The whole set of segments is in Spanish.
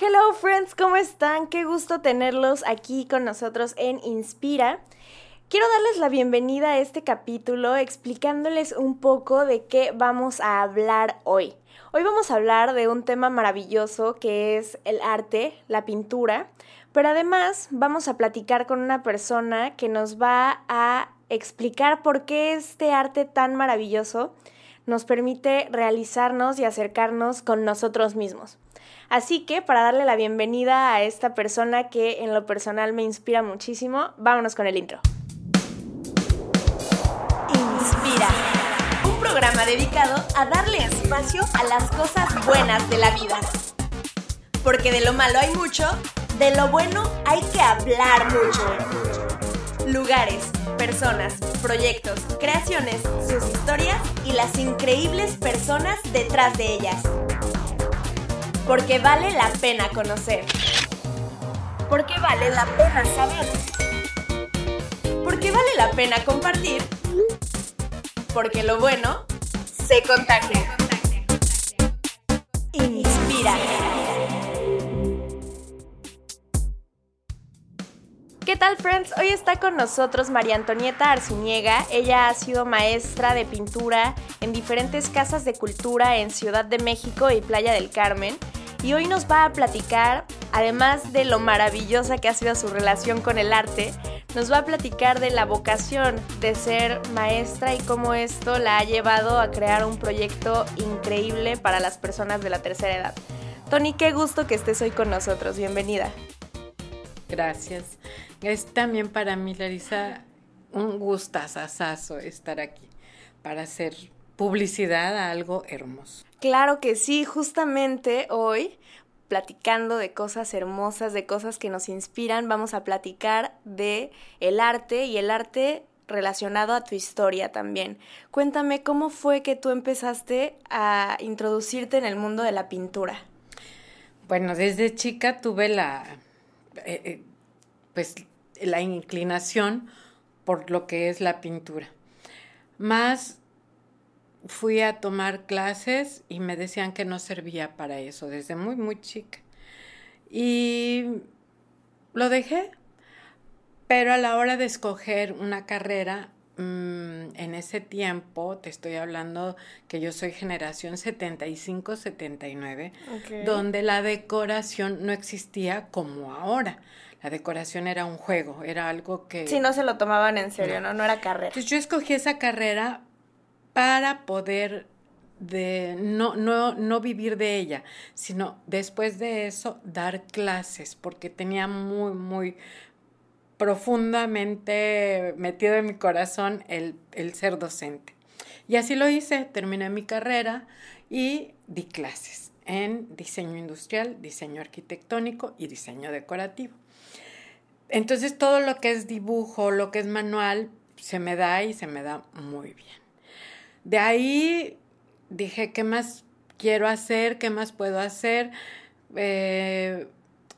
Hello friends, ¿cómo están? Qué gusto tenerlos aquí con nosotros en Inspira. Quiero darles la bienvenida a este capítulo explicándoles un poco de qué vamos a hablar hoy. Hoy vamos a hablar de un tema maravilloso que es el arte, la pintura, pero además vamos a platicar con una persona que nos va a explicar por qué este arte tan maravilloso nos permite realizarnos y acercarnos con nosotros mismos. Así que para darle la bienvenida a esta persona que en lo personal me inspira muchísimo, vámonos con el intro. Inspira, un programa dedicado a darle espacio a las cosas buenas de la vida. Porque de lo malo hay mucho, de lo bueno hay que hablar mucho. Lugares, personas, proyectos, creaciones, sus historias y las increíbles personas detrás de ellas porque vale la pena conocer. Porque vale la pena saber. Porque vale la pena compartir. Porque lo bueno se contagia. Inspira. ¿Qué tal, friends? Hoy está con nosotros María Antonieta Arciniega. Ella ha sido maestra de pintura en diferentes casas de cultura en Ciudad de México y Playa del Carmen y hoy nos va a platicar, además de lo maravillosa que ha sido su relación con el arte, nos va a platicar de la vocación de ser maestra y cómo esto la ha llevado a crear un proyecto increíble para las personas de la tercera edad. Tony, qué gusto que estés hoy con nosotros. Bienvenida. Gracias. Es también para mí, Larisa, un gustazazazo estar aquí para hacer publicidad a algo hermoso. Claro que sí, justamente hoy, platicando de cosas hermosas, de cosas que nos inspiran, vamos a platicar de el arte y el arte relacionado a tu historia también. Cuéntame cómo fue que tú empezaste a introducirte en el mundo de la pintura. Bueno, desde chica tuve la, eh, eh, pues, la inclinación por lo que es la pintura. Más fui a tomar clases y me decían que no servía para eso desde muy, muy chica. Y lo dejé, pero a la hora de escoger una carrera, mm, en ese tiempo, te estoy hablando que yo soy generación 75-79, donde la decoración no existía como ahora. La decoración era un juego, era algo que... Sí, no se lo tomaban en serio, ¿no? No, no era carrera. Entonces yo escogí esa carrera para poder de no, no, no vivir de ella, sino después de eso dar clases, porque tenía muy, muy profundamente metido en mi corazón el, el ser docente. Y así lo hice, terminé mi carrera y di clases en diseño industrial, diseño arquitectónico y diseño decorativo. Entonces todo lo que es dibujo, lo que es manual, se me da y se me da muy bien. De ahí dije, ¿qué más quiero hacer? ¿Qué más puedo hacer? Eh,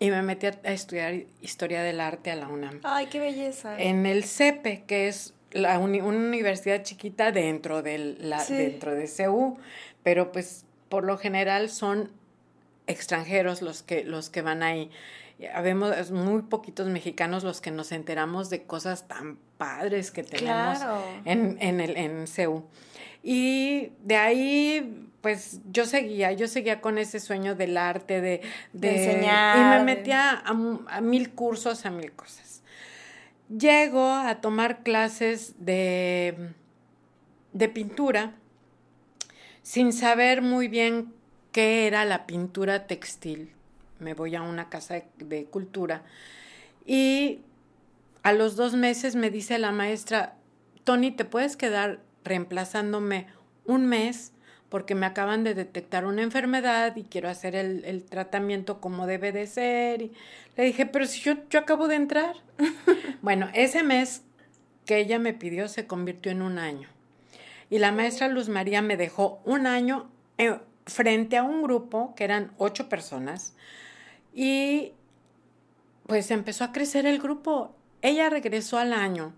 y me metí a, estudiar historia del arte a la UNAM. Ay, qué belleza. En el CEPE, que es la una universidad chiquita dentro, la, dentro de CEU, pero pues por lo general son extranjeros los que, los que van ahí. Habemos muy poquitos mexicanos los que nos enteramos de cosas tan padres que tenemos en, en, el, en CEU. Y de ahí, pues yo seguía, yo seguía con ese sueño del arte, de, enseñar. Y me metía a, a, mil cursos, a mil cosas. Llego a tomar clases de, de pintura sin saber muy bien qué era la pintura textil. Me voy a una casa de, de cultura y a los dos meses me dice la maestra, Tony, ¿te puedes quedar reemplazándome un mes porque me acaban de detectar una enfermedad y quiero hacer el, tratamiento como debe de ser. Y le dije, pero si yo, yo acabo de entrar. bueno, ese mes que ella me pidió se convirtió en un año. Y la maestra Luz María me dejó un año eh, frente a un grupo que eran ocho personas y pues empezó a crecer el grupo. Ella regresó al año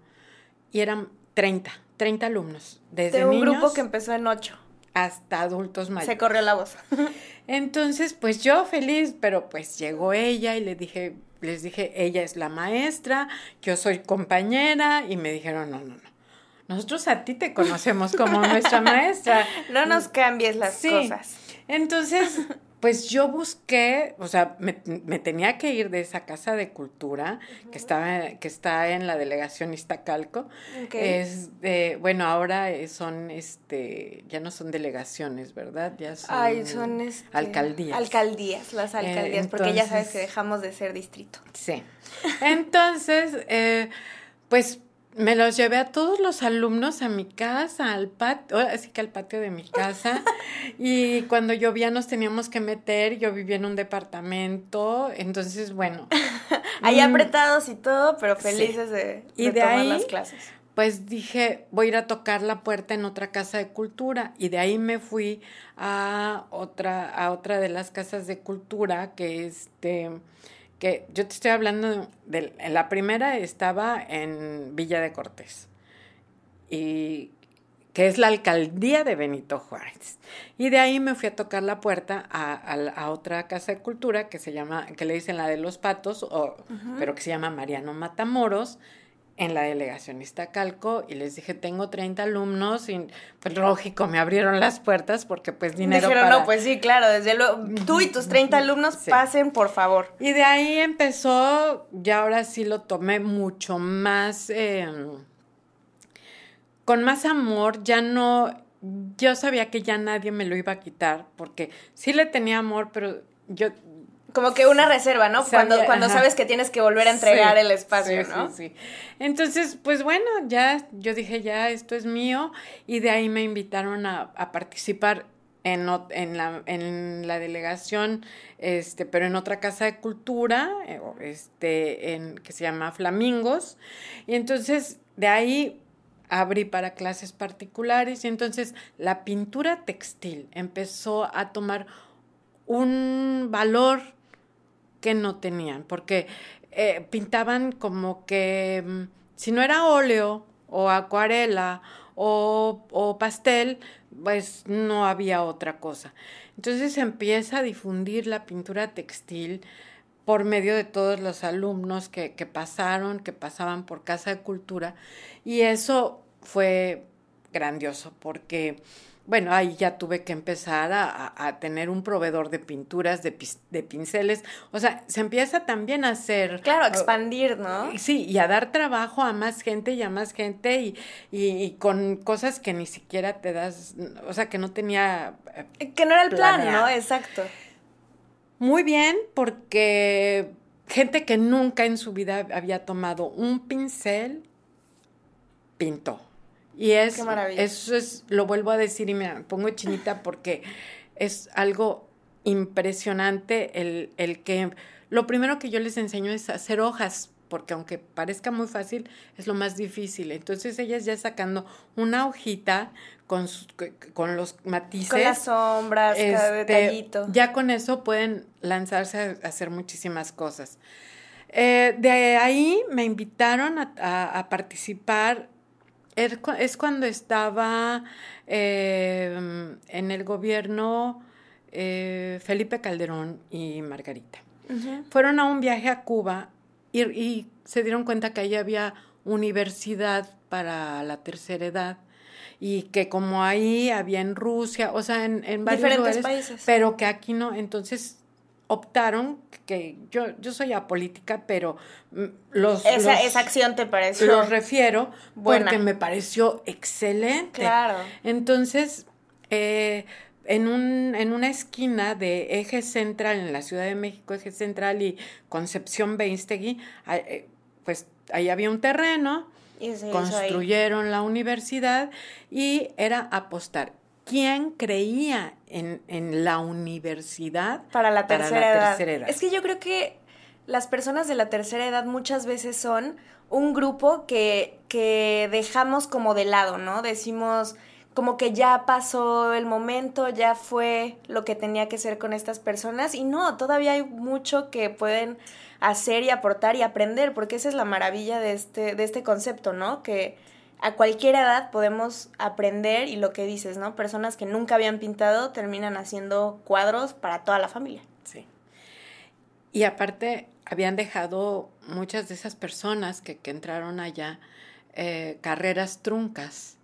y eran 30. 30 alumnos. Desde de un grupo que empezó en 8. hasta adultos mayores. Se corrió la voz. Entonces, pues yo feliz, pero pues llegó ella y le dije, les dije, ella es la maestra, yo soy compañera y me dijeron, no, no, no. Nosotros a ti te conocemos como nuestra maestra. No nos cambies las cosas. Entonces, pues yo busqué, o sea, me, tenía que ir de esa casa de cultura que estaba, que está en la delegación Iztacalco. Es de, bueno, ahora son este, ya no son delegaciones, ¿verdad? Ya son, son este, alcaldías. Alcaldías, las alcaldías, porque ya sabes que dejamos de ser distrito. Sí. Entonces, eh, pues me los llevé a todos los alumnos a mi casa, al patio, así que al patio de mi casa. y cuando llovía nos teníamos que meter, yo vivía en un departamento, entonces bueno. ahí mm, apretados y todo, pero felices de, y de, tomar las clases. Pues dije, voy a ir a tocar la puerta en otra casa de cultura. Y de ahí me fui a otra, a otra de las casas de cultura que este que yo te estoy hablando de, la primera estaba en Villa de Cortés y que es la alcaldía de Benito Juárez. Y de ahí me fui a tocar la puerta a, otra casa de cultura que se llama, que le dicen la de los patos, o, pero que se llama Mariano Matamoros, en la delegación Iztacalco y les dije, tengo 30 alumnos y pues lógico, me abrieron las puertas porque pues dinero Dijeron, no, pues sí, claro, desde luego, tú y tus 30 alumnos pasen, por favor. Y de ahí empezó, ya ahora sí lo tomé mucho más, em, con más amor, ya no, yo sabía que ya nadie me lo iba a quitar porque sí le tenía amor, pero yo como que una reserva, ¿no? cuando cuando sabes que tienes que volver a entregar el espacio, ¿no? Sí, sí. Entonces, pues bueno, ya yo dije, ya esto es mío y de ahí me invitaron a, participar en, en, la, en la delegación, este, pero en otra casa de cultura, eh, este, en, que se llama Flamingos. Y entonces de ahí abrí para clases particulares y entonces la pintura textil empezó a tomar un valor que no tenían, porque eh, pintaban como que mm, si no era óleo o acuarela o, o, pastel, pues no había otra cosa. Entonces empieza a difundir la pintura textil por medio de todos los alumnos que, que pasaron, que pasaban por Casa de Cultura, y eso fue grandioso porque bueno, ahí ya tuve que empezar a, tener un proveedor de pinturas, de, de, pinceles. O sea, se empieza también a hacer... Claro, a expandir, ¿no? Sí, y a dar trabajo a más gente y a más gente y, y, con cosas que ni siquiera te das, o sea, que no tenía... Eh, que no era el plan, ¿no? Exacto. Muy bien, porque gente que nunca en su vida había tomado un pincel, pintó. Y es, eso es, lo vuelvo a decir y me pongo chinita porque es algo impresionante el, el que lo primero que yo les enseño es hacer hojas, porque aunque parezca muy fácil, es lo más difícil. Entonces ellas ya sacando una hojita con, con los matices. Con las sombras, cada este, detallito. Ya con eso pueden lanzarse a hacer muchísimas cosas. Eh, de ahí me invitaron a, a participar es cuando estaba em, en el gobierno eh, Felipe Calderón y Margarita. Fueron a un viaje a Cuba y, se dieron cuenta que ahí había universidad para la tercera edad y que como ahí había en Rusia, o sea, en, en varios Diferentes países. pero que aquí no, entonces optaron que yo, yo soy apolítica, pero mm, los... Esa, esa acción te pareció... Los refiero porque me pareció excelente. Claro. Entonces, eh, en, un, en una esquina de Eje Central, en la Ciudad de México, Eje Central y Concepción Beinstegui, eh, pues ahí había un terreno, construyeron la universidad y era apostar quién creía en, la universidad para la, tercera, edad. Es que yo creo que las personas de la tercera edad muchas veces son un grupo que, que dejamos como de lado, ¿no? Decimos como que ya pasó el momento, ya fue lo que tenía que ser con estas personas y no, todavía hay mucho que pueden hacer y aportar y aprender, porque esa es la maravilla de este, de este concepto, ¿no? Que a cualquier edad podemos aprender y lo que dices, ¿no? Personas que nunca habían pintado terminan haciendo cuadros para toda la familia. Sí. Y aparte, habían dejado muchas de esas personas que, que entraron allá eh, carreras truncas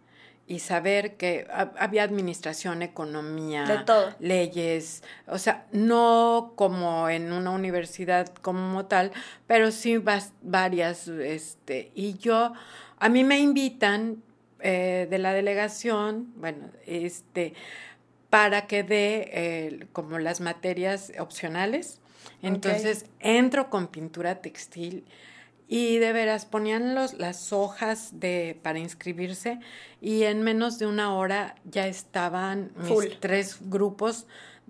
y saber que había administración, economía, leyes, o sea, no como en una universidad como tal, pero sí varias, este, y yo, a mí me invitan eh, de la delegación, bueno, este, para que dé eh, como las materias opcionales. Entonces entro con pintura textil y de veras ponían los, las hojas de, para inscribirse y en menos de una hora ya estaban mis tres grupos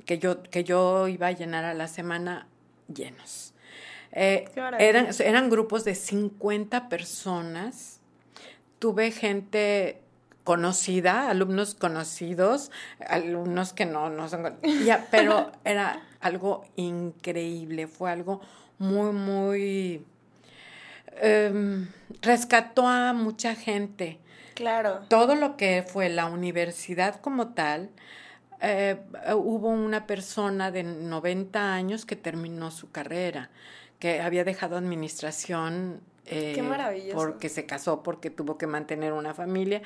que yo, que yo iba a llenar a la semana llenos. Eh, eran, eran grupos de 50 personas. Tuve gente conocida, alumnos conocidos, alumnos que no, no son, ya, pero era algo increíble, fue algo muy, muy Em, rescató a mucha gente. Claro. Todo lo que fue la universidad como tal, eh, hubo una persona de 90 años que terminó su carrera, que había dejado administración eh, porque se casó, porque tuvo que mantener una familia,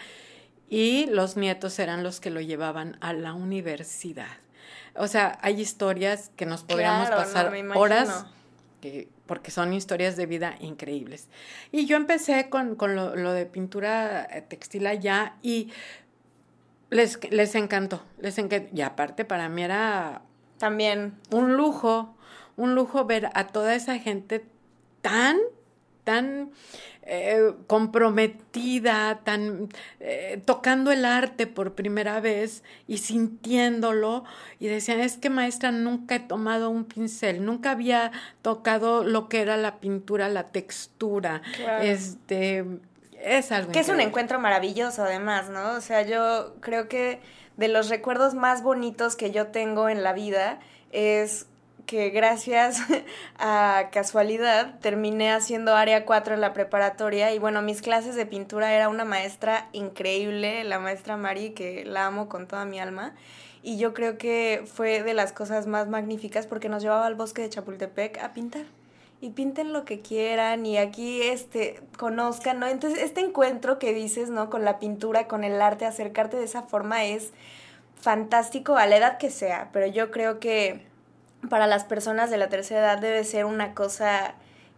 y los nietos eran los que lo llevaban a la universidad. O sea, hay historias que nos podríamos pasar horas porque son historias de vida increíbles. Y yo empecé con, lo, de pintura eh, textil allá y les, les encantó, les encantó. Y aparte para mí era... También. Un lujo, un lujo ver a toda esa gente tan tan eh, comprometida, tan eh, tocando el arte por primera vez y sintiéndolo. Y decían, es que maestra nunca he tomado un pincel, nunca había tocado lo que era la pintura, la textura, este es algo que es un encuentro maravilloso además, ¿no? O sea, yo creo que de los recuerdos más bonitos que yo tengo en la vida es que gracias a casualidad terminé haciendo área 4 en la preparatoria y bueno, mis clases de pintura era una maestra increíble, la maestra Mari, que la amo con toda mi alma. Y yo creo que fue de las cosas más magníficas porque nos llevaba al bosque de Chapultepec a pintar. Y pinten lo que quieran y aquí este conozcan, ¿no? Entonces, este encuentro que dices, ¿no? Con la pintura, con el arte, acercarte de esa forma es fantástico a la edad que sea, pero yo creo que para las personas de la tercera edad debe ser una cosa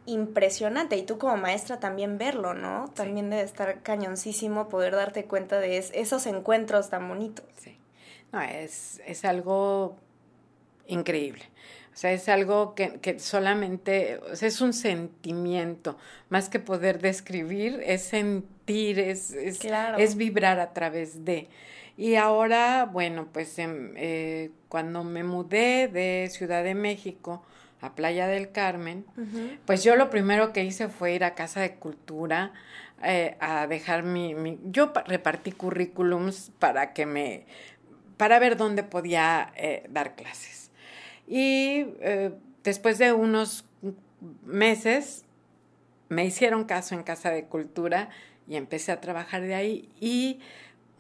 impresionante y tú como maestra también verlo, ¿no? También debe estar cañoncísimo poder darte cuenta de esos encuentros tan bonitos. Sí. No, es, es algo increíble. O sea, es algo que, que solamente, o sea, es un sentimiento, más que poder describir, es sentir, es, es, es vibrar a través de. Y ahora, bueno, pues em, eh, cuando me mudé de Ciudad de México a Playa del Carmen, pues yo lo primero que hice fue ir a Casa de Cultura eh, a dejar mi, mi, Yo repartí currículums para que me... para ver dónde podía eh, dar clases. Y después de unos meses me hicieron caso en Casa de Cultura y empecé a trabajar de ahí y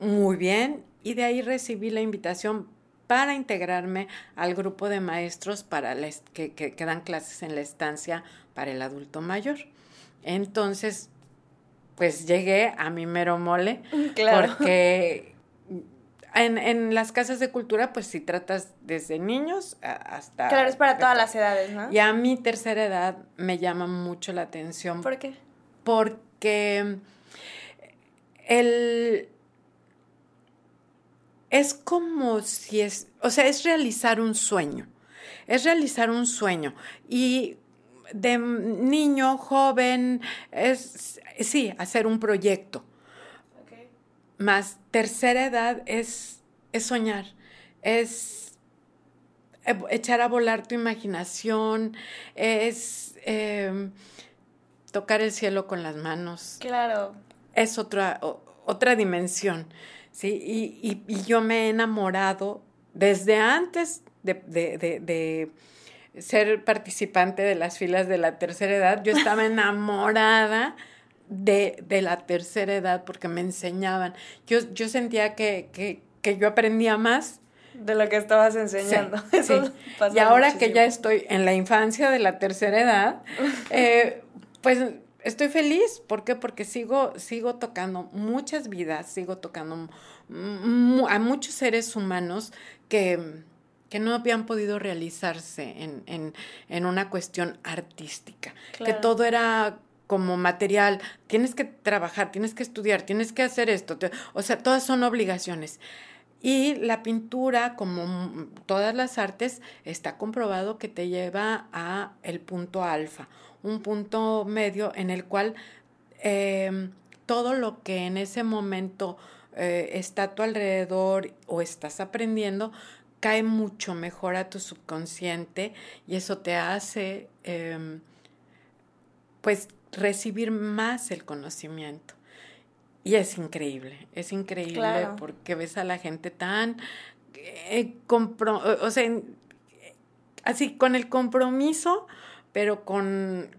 muy bien y de ahí recibí la invitación para integrarme al grupo de maestros para que, que, dan clases en la estancia para el adulto mayor. Entonces, pues llegué a mi mero mole, porque en, en, las casas de cultura, pues si tratas desde niños hasta... Claro, es para todas las edades, ¿no? Y a mi tercera edad me llama mucho la atención. ¿Por qué? Porque el, es como si es, o sea, es realizar un sueño, es realizar un sueño. Y de niño, joven, es, sí, hacer un proyecto. Más tercera edad es, es soñar, es echar a volar tu imaginación, es em, tocar el cielo con las manos. Claro. Es otra, otra dimensión. ¿Sí? Y, y, yo me he enamorado desde antes de, de, de, ser participante de las filas de la tercera edad, yo estaba enamorada de, de, la tercera edad porque me enseñaban. Yo, yo sentía que, que, que yo aprendía más de lo que estabas enseñando. y ahora que ya estoy en la infancia de la tercera edad, eh, pues estoy feliz. ¿Por qué? Porque sigo, sigo tocando muchas vidas, sigo tocando a muchos seres humanos que, que no habían podido realizarse en, en, en una cuestión artística, que todo era como material, tienes que trabajar, tienes que estudiar, tienes que hacer esto, o sea, todas son obligaciones. Y la pintura, como todas las artes, está comprobado que te lleva a el punto alfa, un punto medio en el cual em, todo lo que en ese momento eh, está a tu alrededor o estás aprendiendo cae mucho mejor a tu subconsciente y eso te hace em, pues recibir más el conocimiento. Y es increíble, es increíble porque ves a la gente tan, eh, o sea, así con el compromiso, pero con,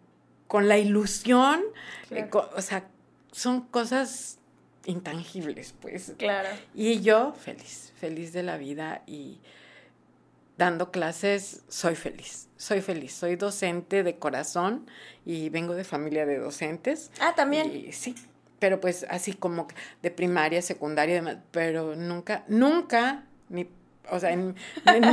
con la ilusión, eh, o sea, son cosas intangibles, pues. Claro. Y yo feliz, feliz de la vida y dando clases soy feliz, soy feliz, soy docente de corazón y vengo de familia de docentes. Ah, también. Y, sí, pero pues así como de primaria, secundaria, demás, pero nunca, nunca, ni, o sea, en,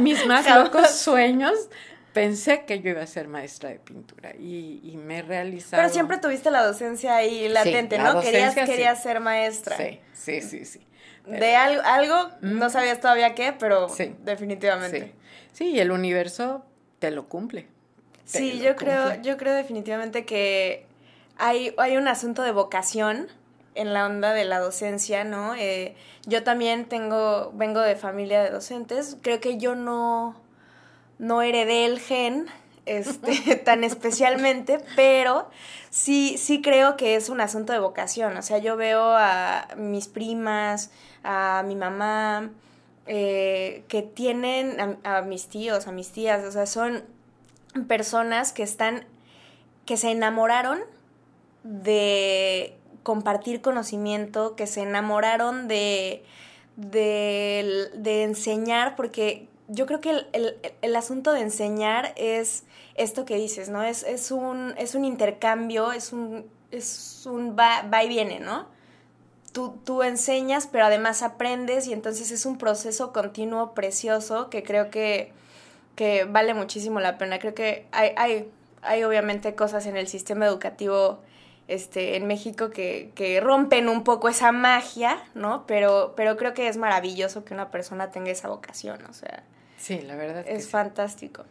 mis más locos sueños pensé que yo iba a ser maestra de pintura y, y me he realizado. Pero siempre tuviste la docencia ahí latente, ¿no? Querías, querías ser maestra. Sí, sí, sí, sí. de algo, algo no sabías todavía qué, pero definitivamente. Sí. y el universo te lo cumple. sí, yo creo, yo creo definitivamente que hay, hay un asunto de vocación en la onda de la docencia, ¿no? Eh, yo también tengo, vengo de familia de docentes, creo que yo no, no heredé el gen este, tan especialmente, pero sí, sí creo que es un asunto de vocación, o sea, yo veo a mis primas, a mi mamá, eh, que tienen, a, a mis tíos, a mis tías, o sea, son personas que están, que se enamoraron de compartir conocimiento, que se enamoraron de, de, enseñar, porque yo creo que el, asunto de enseñar es esto que dices, ¿no? Es, es, un, es un intercambio, es un, es un va, va y viene, ¿no? Tú, tú, enseñas, pero además aprendes y entonces es un proceso continuo precioso que creo que, que vale muchísimo la pena. Creo que hay, hay, hay obviamente cosas en el sistema educativo este, en México que, que, rompen un poco esa magia, ¿no? Pero, pero creo que es maravilloso que una persona tenga esa vocación, o sea. Sí, la verdad. Es fantástico.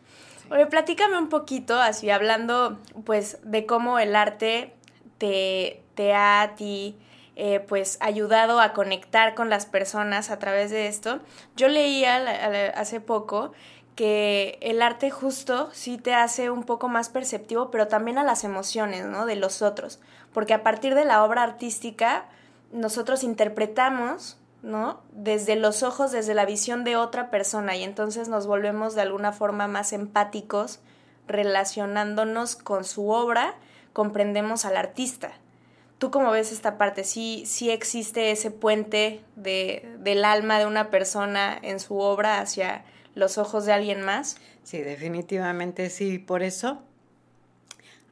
Oye, platícame un poquito, así hablando, pues, de cómo el arte te, te ha a ti, eh, pues, ayudado a conectar con las personas a través de esto. Yo leía hace poco que el arte justo sí te hace un poco más perceptivo, pero también a las emociones, ¿no? De los otros. Porque a partir de la obra artística, nosotros interpretamos, ¿no? Desde los ojos, desde la visión de otra persona y entonces nos volvemos de alguna forma más empáticos relacionándonos con su obra, comprendemos al artista. ¿Tú cómo ves esta parte? ¿Sí, sí existe ese puente de, del alma de una persona en su obra hacia los ojos de alguien más? Sí, definitivamente sí. Por eso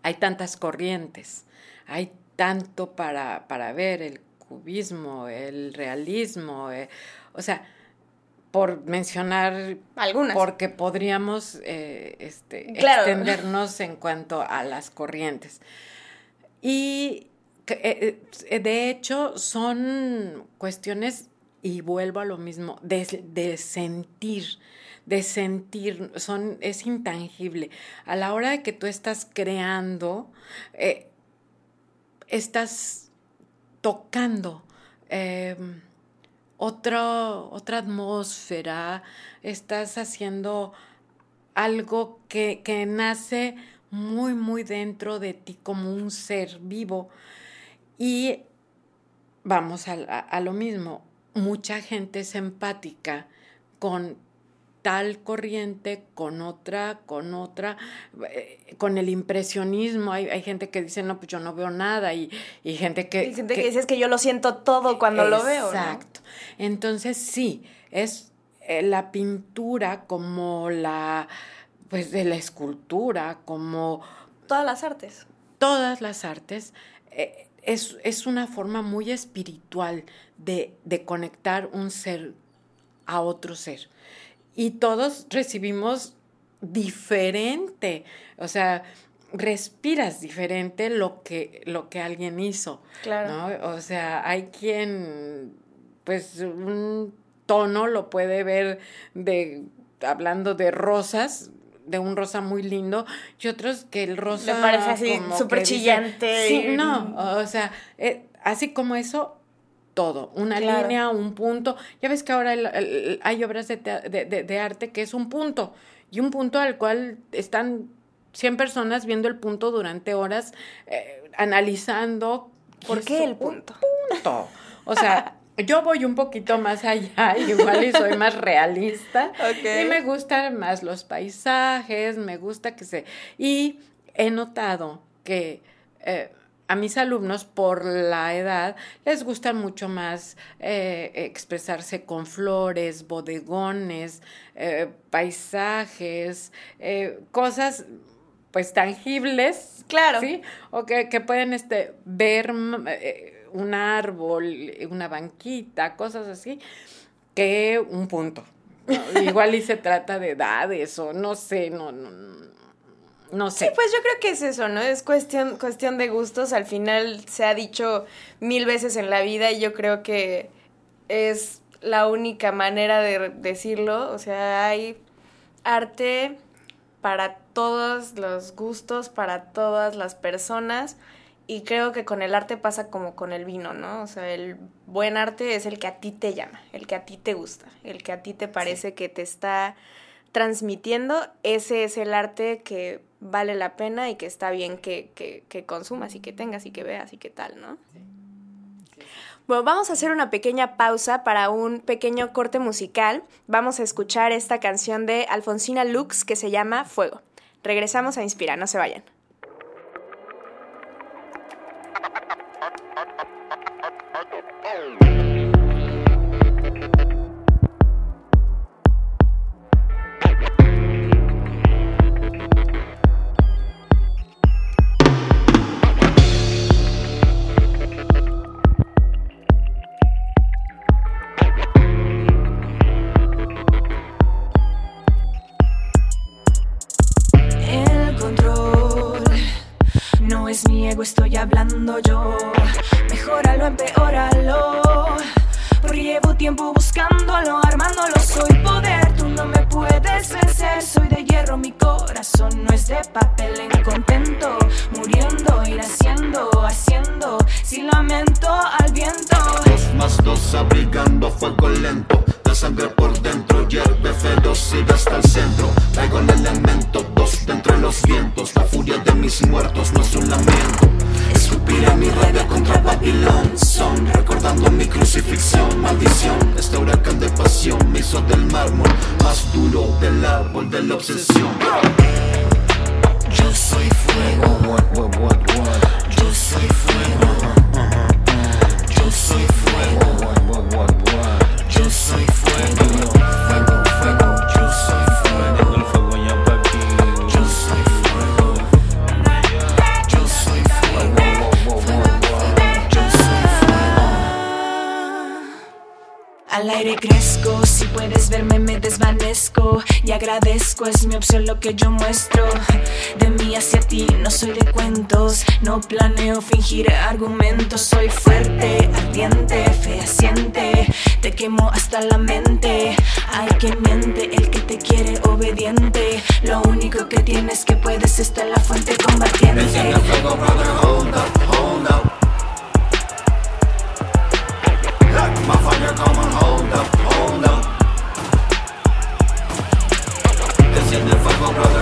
hay tantas corrientes, hay tanto para, para ver, el cubismo, el realismo, eh, o sea, por mencionar algunas. Porque podríamos eh, este, extendernos en cuanto a las corrientes. Y eh, de hecho son cuestiones, y vuelvo a lo mismo, de, de sentir de sentir, son, es intangible. A la hora de que tú estás creando, eh, estás tocando em, otra atmósfera, estás haciendo algo que, que nace muy, muy dentro de ti como un ser vivo. Y vamos a, a, lo mismo, mucha gente es empática con tal corriente con otra, con otra, eh, con el impresionismo. Hay, hay, gente que dice, no, pues yo no veo nada, y, y gente que... Hay gente que, dice que yo lo siento todo cuando lo veo. Exacto. Entonces, sí, es eh, la pintura como la, pues de la escultura, como... Todas las artes. Todas las artes. Eh, es, es, una forma muy espiritual de, de conectar un ser a otro ser y todos recibimos diferente, o sea, respiras diferente lo que, lo que alguien hizo. Claro. ¿no? O sea, hay quien, pues, un tono lo puede ver de, hablando de rosas, de un rosa muy lindo, y otros que el rosa... Me parece así súper chillante. sí, no, o sea, eh, así como eso, todo, una línea, un punto. Ya ves que ahora hay obras de, arte que es un punto y un punto al cual están 100 personas viendo el punto durante horas, eh, analizando. ¿Por qué el punto? punto. O sea, yo voy un poquito más allá, igual y soy más realista. Y me gustan más los paisajes, me gusta que se... Y he notado que... Eh, a mis alumnos por la edad les gusta mucho más eh, expresarse con flores, bodegones, eh, paisajes, eh, cosas pues tangibles, claro, ¿sí? O que, pueden este, ver un árbol, una banquita, cosas así, que un punto. Igual y se trata de edades o no sé, no, no no sé. Sí, pues yo creo que es eso, ¿no? Es cuestión, cuestión de gustos. Al final se ha dicho mil veces en la vida y yo creo que es la única manera de decirlo. O sea, hay arte para todos los gustos, para todas las personas. Y creo que con el arte pasa como con el vino, ¿no? O sea, el buen arte es el que a ti te llama, el que a ti te gusta, el que a ti te parece que te está transmitiendo. Ese es el arte que vale la pena y que está bien que, que, consumas y que tengas y que veas y que tal, ¿no? Bueno, vamos a hacer una pequeña pausa para un pequeño corte musical. Vamos a escuchar esta canción de Alfonsina Lux que se llama Fuego. Regresamos a Inspira, no se vayan. Al aire crezco, si puedes verme me desvanezco y agradezco, es mi opción lo que yo muestro. De mí hacia ti no soy de cuentos, no planeo fingir argumentos, soy fuerte, ardiente, fehaciente, te quemo hasta la mente. Hay que miente, el que te quiere obediente, lo único que tienes que puedes estar en la fuente combatiente. My fire, come on, hold up, hold up. Enciende el fuego, brother,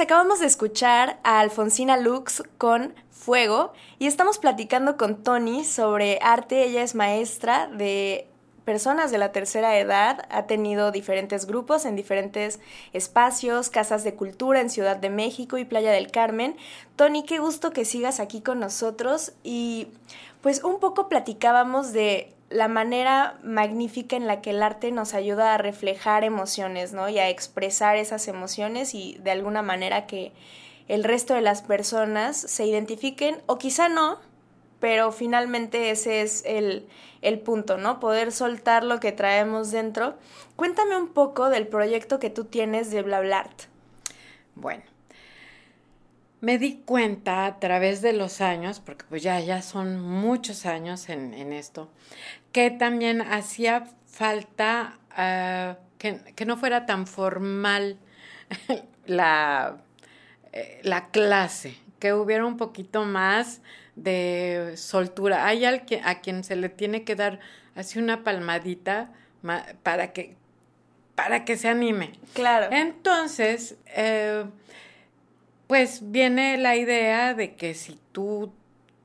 Acabamos de escuchar a Alfonsina Lux con Fuego y estamos platicando con Tony sobre arte. Ella es maestra de personas de la tercera edad, ha tenido diferentes grupos en diferentes espacios, casas de cultura en Ciudad de México y Playa del Carmen. Tony, qué gusto que sigas aquí con nosotros y pues un poco platicábamos de la manera magnífica en la que el arte nos ayuda a reflejar emociones, ¿no? Y a expresar esas emociones y de alguna manera que el resto de las personas se identifiquen, o quizá no, pero finalmente ese es el, el punto, ¿no? Poder soltar lo que traemos dentro. Cuéntame un poco del proyecto que tú tienes de Blablart. Bueno, me di cuenta a través de los años, porque pues ya, ya son muchos años en, en esto, que también hacía falta uh, que, que, no fuera tan formal la, eh, la clase, que hubiera un poquito más de soltura. Hay alguien a quien se le tiene que dar así una palmadita para que, para que se anime. Claro. Entonces, eh, pues viene la idea de que si tú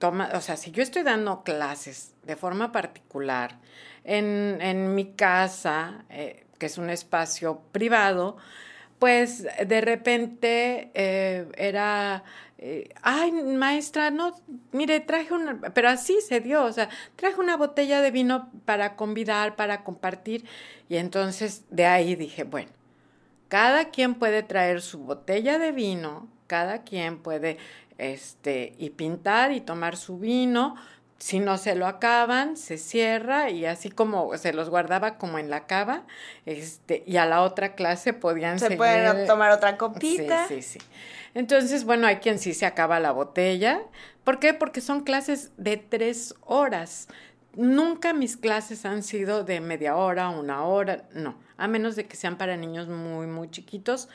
o sea, si yo estoy dando clases de forma particular en, en mi casa, eh, que es un espacio privado, pues de repente eh, era, eh, ay, maestra, no, mire, traje una, pero así se dio, o sea, traje una botella de vino para convidar, para compartir, y entonces de ahí dije, bueno, cada quien puede traer su botella de vino, cada quien puede, este, y pintar y tomar su vino, si no se lo acaban, se cierra y así como se los guardaba como en la cava, este, y a la otra clase podían se pueden tomar otra copita. Sí, sí, sí. Entonces, bueno, hay quien sí se acaba la botella. ¿Por qué? Porque son clases de tres horas. Nunca mis clases han sido de media hora, una hora, no. A menos de que sean para niños muy, muy chiquitos,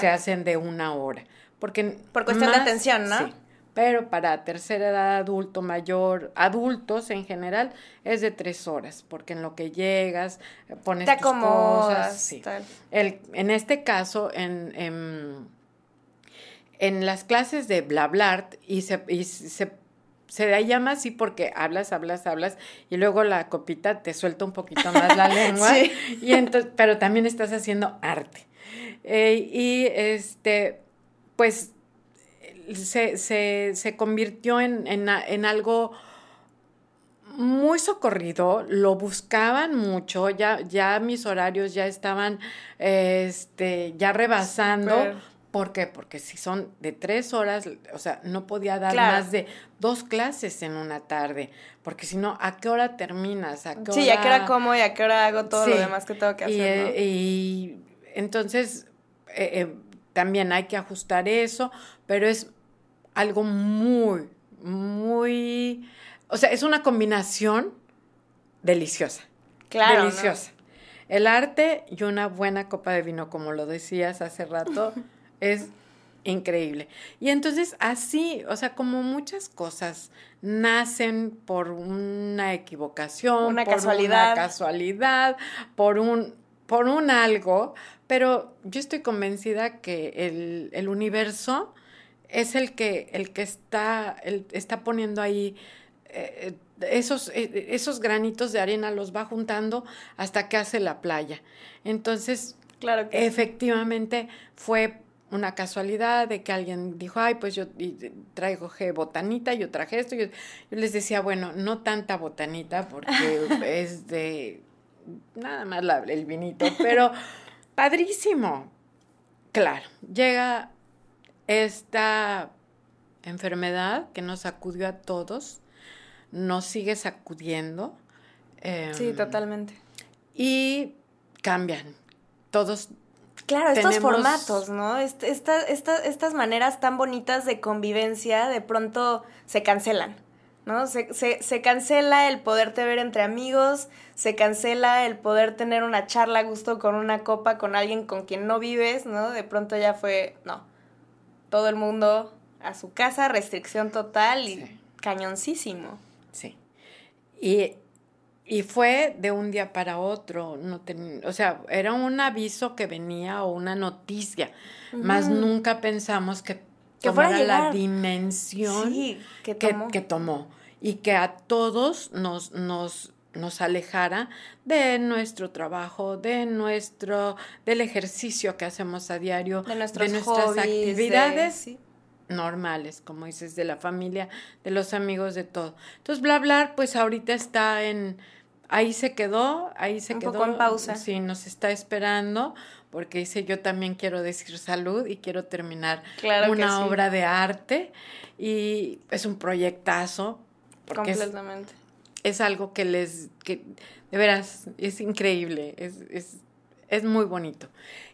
se hacen de una hora. Porque Por cuestión de atención, ¿no? Sí, pero para tercera edad, adulto, mayor, adultos en general, es de tres horas, porque en lo que llegas, eh, pones Te tus cosas. Sí. El, en este caso, en, en, en, las clases de Blablart, y se, y se se llama así porque hablas, hablas, hablas y luego la copita te suelta un poquito más la lengua. sí. y entonces, pero también estás haciendo arte. Eh, y este, pues se, se, se convirtió en, en, en, algo muy socorrido, lo buscaban mucho, ya, ya mis horarios ya estaban este, ya rebasando. Super. ¿Por qué? Porque si son de tres horas, o sea, no podía dar claro. más de dos clases en una tarde, porque si no, ¿a qué hora terminas? ¿A qué sí, hora... ¿a qué hora como y a qué hora hago todo sí. lo demás que tengo que hacer? Y, ¿no? y entonces, eh, eh, también hay que ajustar eso, pero es algo muy, muy, o sea, es una combinación deliciosa. Claro. Deliciosa. ¿no? El arte y una buena copa de vino, como lo decías hace rato, es increíble. Y entonces así, o sea, como muchas cosas nacen por una equivocación, una por casualidad. una casualidad, por un, por un algo, pero yo estoy convencida que el, el universo es el que, el que está, el, está poniendo ahí eh, esos, eh, esos granitos de arena, los va juntando hasta que hace la playa. Entonces, claro que efectivamente fue una casualidad de que alguien dijo, ay, pues yo traigo botanita, yo traje esto. Yo, yo les decía, bueno, no tanta botanita porque es de nada más la, el vinito, pero padrísimo. Claro, llega esta enfermedad que nos sacudió a todos, nos sigue sacudiendo. Eh, sí, totalmente. Y cambian. Todos. Claro, estos formatos, ¿no? Esta, esta, estas maneras tan bonitas de convivencia de pronto se cancelan. ¿No? Se, se, se, cancela el poderte ver entre amigos, se cancela el poder tener una charla a gusto con una copa con alguien con quien no vives, ¿no? De pronto ya fue, no, todo el mundo a su casa, restricción total y sí. cañoncísimo. Sí. Y y fue de un día para otro, no o sea, era un aviso que venía o una noticia, más nunca pensamos que, que fuera la dimensión que, tomó. Que, tomó y que a todos nos, nos, nos alejara de nuestro trabajo, de nuestro, del ejercicio que hacemos a diario, de, nuestras actividades normales, como dices, de la familia, de los amigos, de todo. Entonces, bla, bla, pues ahorita está en, ahí se quedó, ahí se quedó. Poco en pausa. Sí, nos está esperando, porque dice, yo también quiero decir salud y quiero terminar una obra de arte y es un proyectazo. Completamente. Es, algo que les, que de veras, es increíble, es, es, es muy bonito.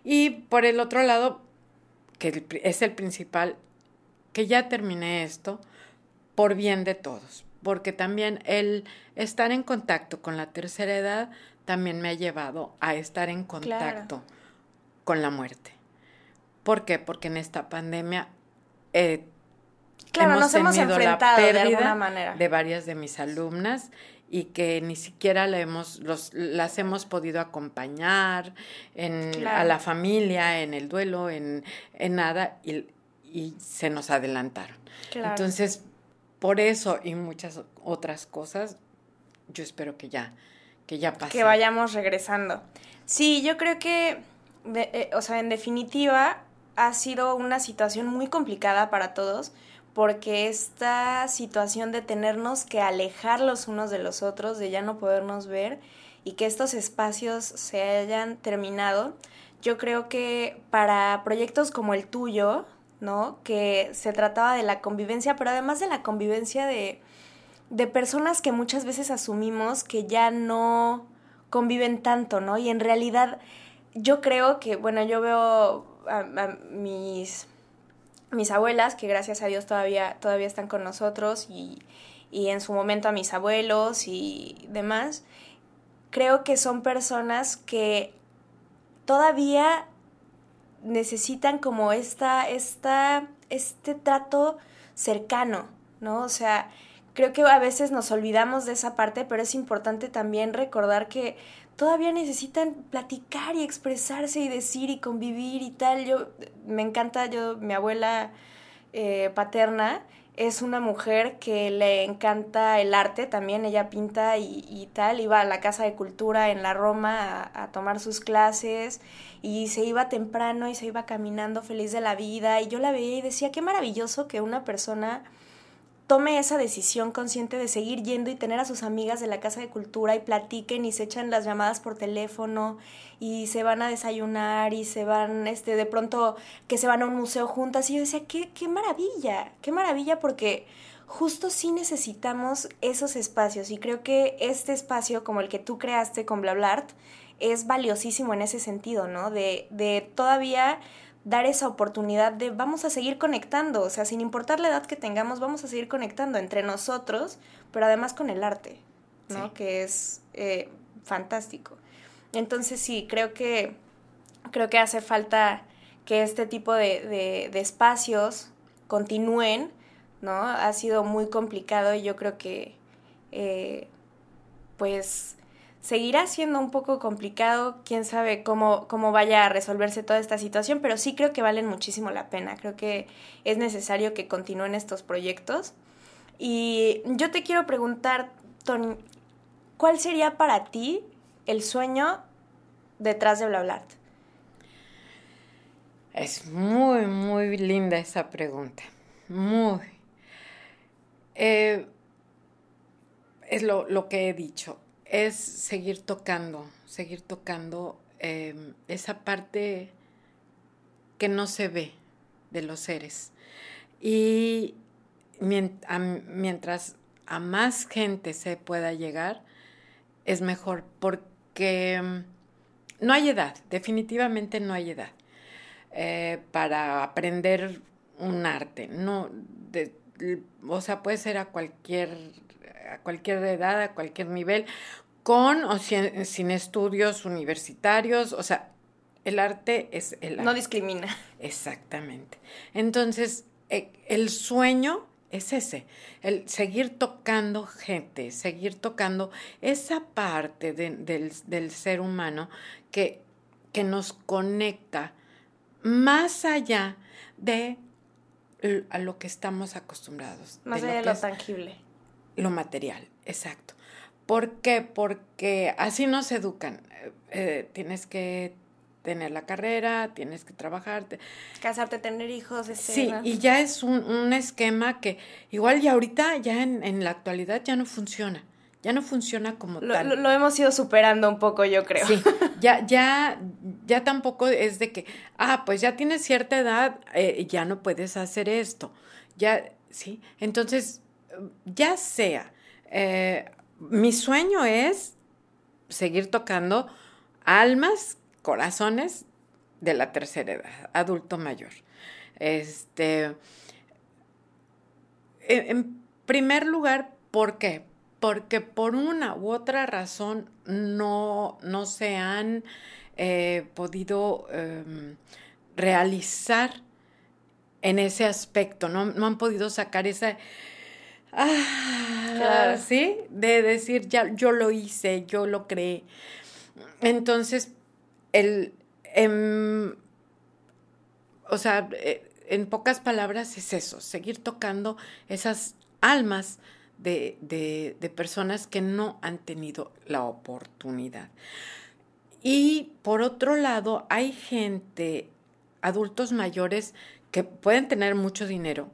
Y por el otro lado, que es el principal, que ya terminé esto por bien de todos, porque también el estar en contacto con la tercera edad también me ha llevado a estar en contacto con la muerte. ¿Por qué? Porque en esta pandemia eh, claro, hemos nos hemos enfrentado de alguna manera de varias de mis alumnas y que ni siquiera la hemos, los, las hemos podido acompañar en, a la familia, en el duelo, en, en nada, y, y se nos adelantaron. Entonces, por eso y muchas otras cosas, yo espero que ya, que ya pase. Que vayamos regresando. Sí, yo creo que, eh, o sea, en definitiva, ha sido una situación muy complicada para todos, porque esta situación de tenernos que alejar los unos de los otros, de ya no podernos ver y que estos espacios se hayan terminado, yo creo que para proyectos como el tuyo, ¿no? Que se trataba de la convivencia, pero además de la convivencia de, de personas que muchas veces asumimos que ya no conviven tanto, ¿no? Y en realidad yo creo que, bueno, yo veo a, mis, mis abuelas, que gracias a Dios todavía, todavía están con nosotros, y, y en su momento a mis abuelos y demás, creo que son personas que todavía necesitan como esta, esta, este trato cercano, ¿no? O sea, creo que a veces nos olvidamos de esa parte, pero es importante también recordar que todavía necesitan platicar y expresarse y decir y convivir y tal. Yo, me encanta, yo, mi abuela eh, paterna, es una mujer que le encanta el arte también, ella pinta y, tal, iba a la Casa de Cultura en la Roma a, tomar sus clases y se iba temprano y se iba caminando feliz de la vida. Y yo la veía y decía, qué maravilloso que una persona tome esa decisión consciente de seguir yendo y tener a sus amigas de la Casa de Cultura y platiquen y se echan las llamadas por teléfono y se van a desayunar y se van, este, de pronto que se van a un museo juntas. Y yo decía, qué, qué maravilla, qué maravilla porque justo sí necesitamos esos espacios y creo que este espacio como el que tú creaste con Blablart es valiosísimo en ese sentido, ¿no? De, de todavía dar esa oportunidad de vamos a seguir conectando, o sea, sin importar la edad que tengamos, vamos a seguir conectando entre nosotros, pero además con el arte, ¿no? Que es eh, fantástico. Entonces sí, creo que, creo que hace falta que este tipo de, de, espacios continúen, ¿no? Ha sido muy complicado y yo creo que, eh, pues, seguirá siendo un poco complicado, quién sabe cómo, cómo vaya a resolverse toda esta situación, pero sí creo que valen muchísimo la pena, creo que es necesario que continúen estos proyectos. Y yo te quiero preguntar, Tony, ¿cuál sería para ti el sueño detrás de Blablart? Es muy, muy linda esa pregunta, muy. Eh, es lo, lo que he dicho es seguir tocando, seguir tocando em, esa parte que no se ve de los seres. Y mientras a más gente se pueda llegar, es mejor porque em, no hay edad, definitivamente no hay edad eh, para aprender un arte. No, o sea, puede ser a cualquier a cualquier edad, a cualquier nivel, con o sin, estudios universitarios, o sea, el arte es el arte. No discrimina. Exactamente. Entonces, eh, el sueño es ese, el seguir tocando gente, seguir tocando esa parte del, ser humano que, que nos conecta más allá de a lo que estamos acostumbrados. Más allá de lo, tangible. Lo material, exacto. ¿Por qué? Porque así nos educan. Eh, tienes que tener la carrera, tienes que trabajar. Casarte, tener hijos. Este, sí, y ya es un, esquema que igual y ahorita, ya en, la actualidad, ya no funciona. Ya no funciona como tal. Lo, hemos ido superando un poco, yo creo. Sí, ya, ya, ya tampoco es de que, ah, pues ya tienes cierta edad, eh, ya no puedes hacer esto. Ya, sí. Entonces, ya sea, eh, mi sueño es seguir tocando almas corazones de la tercera edad, adulto mayor. Este, en primer lugar, ¿por qué? Porque por una u otra razón no, no se han eh, podido em, realizar en ese aspecto, no, han podido sacar esa... Ah, ¿Sí? De decir, ya, yo lo hice, yo lo creé. Entonces, el, em, o sea, eh, en pocas palabras es eso, seguir tocando esas almas de, de, personas que no han tenido la oportunidad. Y por otro lado, hay gente, adultos mayores, que pueden tener mucho dinero,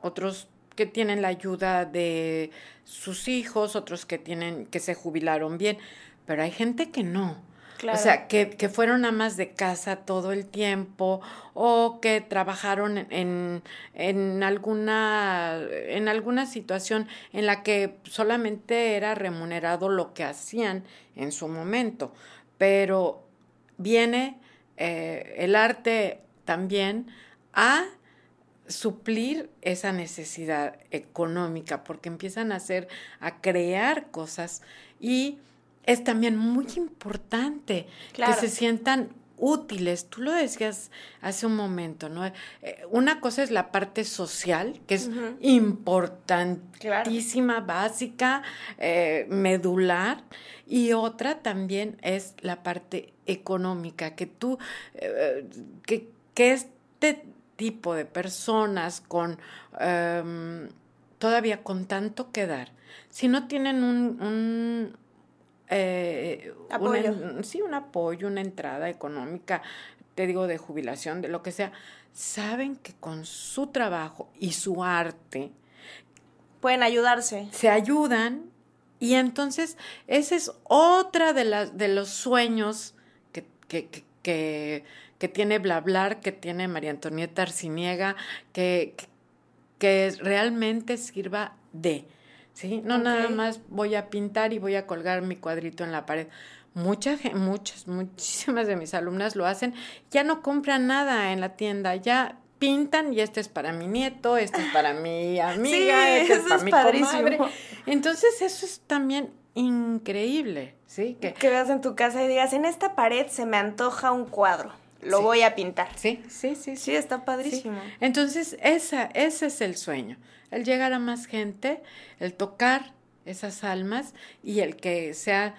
otros que tienen la ayuda de sus hijos, otros que tienen, que se jubilaron bien, pero hay gente que no o sea, que, que, fueron amas de casa todo el tiempo o que trabajaron en, en, alguna, en alguna situación en la que solamente era remunerado lo que hacían en su momento. Pero viene eh, el arte también a suplir esa necesidad económica porque empiezan a hacer, a crear cosas y es también muy importante que se sientan útiles. Tú lo decías hace un momento, ¿no? Eh, una cosa es la parte social, que es importantísima, básica, eh, medular, y otra también es la parte económica, que tú, eh, que, que, este tipo de personas con em, todavía con tanto que dar, si no tienen un eh, sí, un apoyo, una entrada económica, te digo, de jubilación, de lo que sea, saben que con su trabajo y su arte pueden ayudarse. Se ayudan y entonces ese es otra de, las de los sueños que, que, que, que, tiene Blablar, que tiene María Antonieta Arciniega, que, que realmente sirva de ¿sí? No nada más voy a pintar y voy a colgar mi cuadrito en la pared. Muchas, muchas, muchísimas de mis alumnas lo hacen, ya no compran nada en la tienda, ya pintan y este es para mi nieto, este es para mi amiga, este es para mi comadre. Entonces eso es también increíble, ¿sí? Que, que veas en tu casa y digas, en esta pared se me antoja un cuadro lo voy a pintar. Sí, sí, sí. Sí, está padrísimo. Entonces, esa, ese es el sueño, el llegar a más gente, el tocar esas almas y el que sea,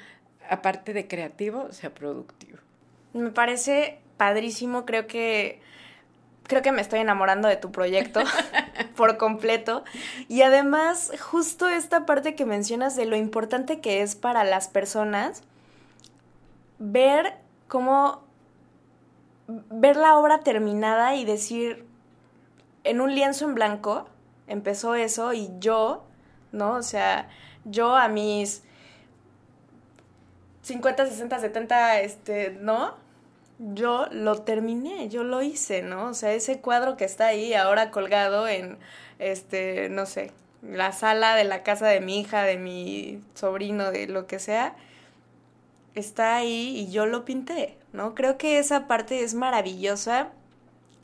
aparte de creativo, sea productivo. Me parece padrísimo, creo que creo que me estoy enamorando de tu proyecto por completo. Y además, justo esta parte que mencionas de lo importante que es para las personas ver cómo ver la obra terminada y decir, en un lienzo en blanco empezó eso y yo, ¿no? O sea, yo a mis 50, 60, 70, este, ¿no? Yo lo terminé, yo lo hice, ¿no? O sea, ese cuadro que está ahí ahora colgado en, este, no sé, la sala de la casa de mi hija, de mi sobrino, de lo que sea, está ahí y yo lo pinté, ¿no? Creo que esa parte es maravillosa,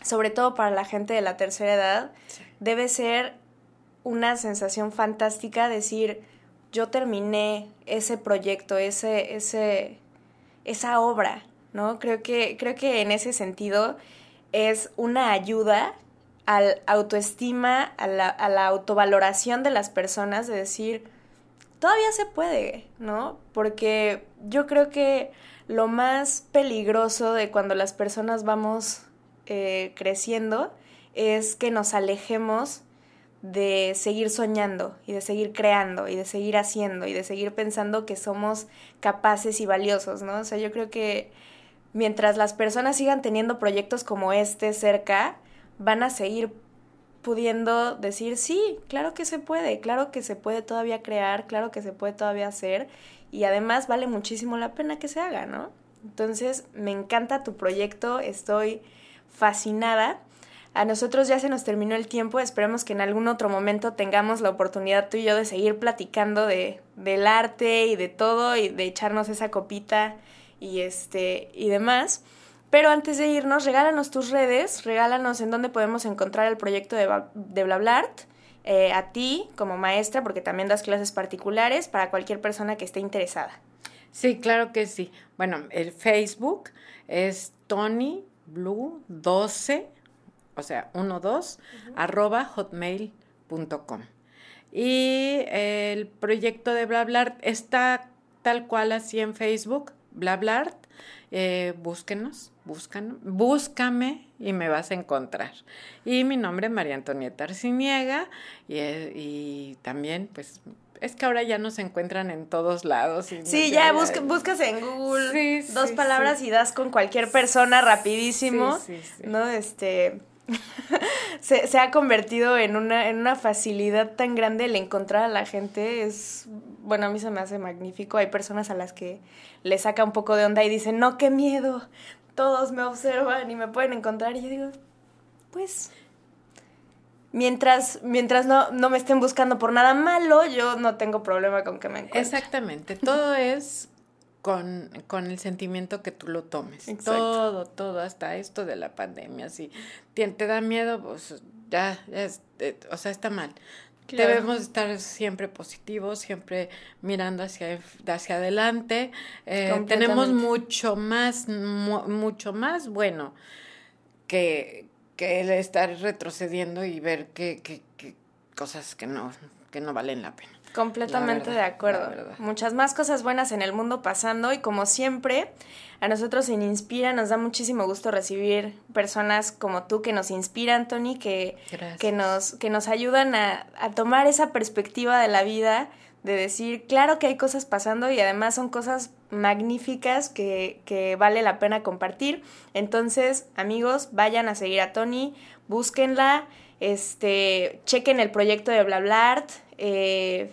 sobre todo para la gente de la tercera edad. Debe ser una sensación fantástica decir, yo terminé ese proyecto, ese, ese, esa obra, ¿no? Creo que, creo que en ese sentido es una ayuda al autoestima, a la, a la autovaloración de las personas, de decir, todavía se puede, ¿no? Porque yo creo que lo más peligroso de cuando las personas vamos eh, creciendo es que nos alejemos de seguir soñando y de seguir creando y de seguir haciendo y de seguir pensando que somos capaces y valiosos, ¿no? O sea, yo creo que mientras las personas sigan teniendo proyectos como este cerca, van a seguir pudiendo decir, sí, claro que se puede, claro que se puede todavía crear, claro que se puede todavía hacer y además vale muchísimo la pena que se haga, ¿no? Entonces, me encanta tu proyecto, estoy fascinada. A nosotros ya se nos terminó el tiempo, esperemos que en algún otro momento tengamos la oportunidad tú y yo de seguir platicando de, del arte y de todo y de echarnos esa copita y este y demás. Pero antes de irnos, regálanos tus redes, regálanos en dónde podemos encontrar el proyecto de, de Blablart, eh, a ti como maestra, porque también das clases particulares para cualquier persona que esté interesada. Sí, claro que sí. Bueno, el Facebook es Tony Blue 12, o sea, 12, arroba hotmail.com. Y el proyecto de Blablart está tal cual así en Facebook, Blablart. Eh, búsquenos, buscan, búscame y me vas a encontrar. Y mi nombre es María Antonieta Arciniega y, eh, y también pues es que ahora ya nos encuentran en todos lados. sí, ya, buscas en Google dos palabras y das con cualquier persona rapidísimo, ¿no? Este, se, se, ha convertido en una, en una facilidad tan grande el encontrar a la gente. Es, bueno, a mí se me hace magnífico. Hay personas a las que le saca un poco de onda y dicen, no, qué miedo, todos me observan y me pueden encontrar. Y yo digo, pues mientras, mientras no, no me estén buscando por nada malo, yo no tengo problema con que me encuentren. Exactamente, todo es con, con, el sentimiento que tú lo tomes. Todo, todo, hasta esto de la pandemia. Si te, te da miedo, pues ya, ya eh, o sea, está mal. Debemos estar siempre positivos, siempre mirando hacia, hacia adelante. Eh, tenemos mucho más, mucho más bueno que, que el estar retrocediendo y ver que, que, cosas que no, que no valen la pena. Completamente de acuerdo. Muchas más cosas buenas en el mundo pasando y como siempre, a nosotros en Inspira nos da muchísimo gusto recibir personas como tú que nos inspiran, Tony, que, que, nos, que nos ayudan a, a tomar esa perspectiva de la vida de decir, claro que hay cosas pasando y además son cosas magníficas que, que, vale la pena compartir. Entonces, amigos, vayan a seguir a Tony, búsquenla, este, chequen el proyecto de BlaBlart, eh,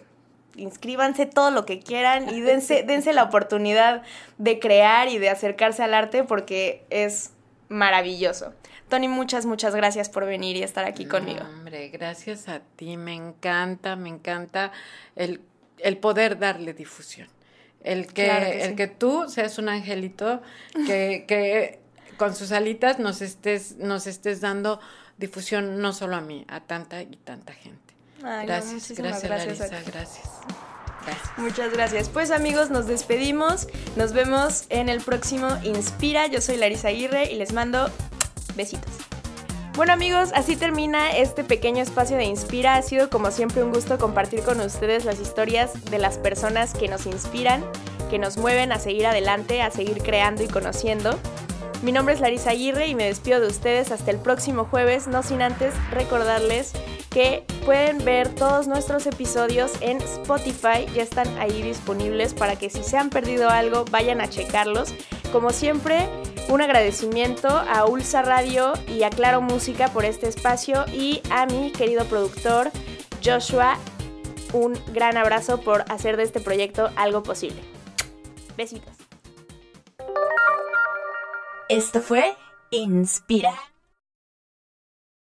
inscríbanse todo lo que quieran y dense, dense la oportunidad de crear y de acercarse al arte porque es maravilloso. Tony, muchas, muchas gracias por venir y estar aquí conmigo. Hombre, gracias a ti, me encanta, me encanta el el poder darle difusión. El que, el que tú seas un angelito que, que con sus alitas nos estés, nos estés dando difusión no solo a mí, a tanta y tanta gente. Gracias, gracias, gracias, Larisa, gracias. Gracias. Muchas gracias. Pues amigos, nos despedimos. Nos vemos en el próximo Inspira. Yo soy Larisa Aguirre y les mando besitos. Bueno amigos, así termina este pequeño espacio de Inspira. Ha sido como siempre un gusto compartir con ustedes las historias de las personas que nos inspiran, que nos mueven a seguir adelante, a seguir creando y conociendo. Mi nombre es Larisa Aguirre y me despido de ustedes hasta el próximo jueves, no sin antes recordarles que pueden ver todos nuestros episodios en Spotify, ya están ahí disponibles para que si se han perdido algo vayan a checarlos. Como siempre, un agradecimiento a Ulsa Radio y a Claro Música por este espacio y a mi querido productor Joshua, un gran abrazo por hacer de este proyecto algo posible. Besitos. Esto fue Inspira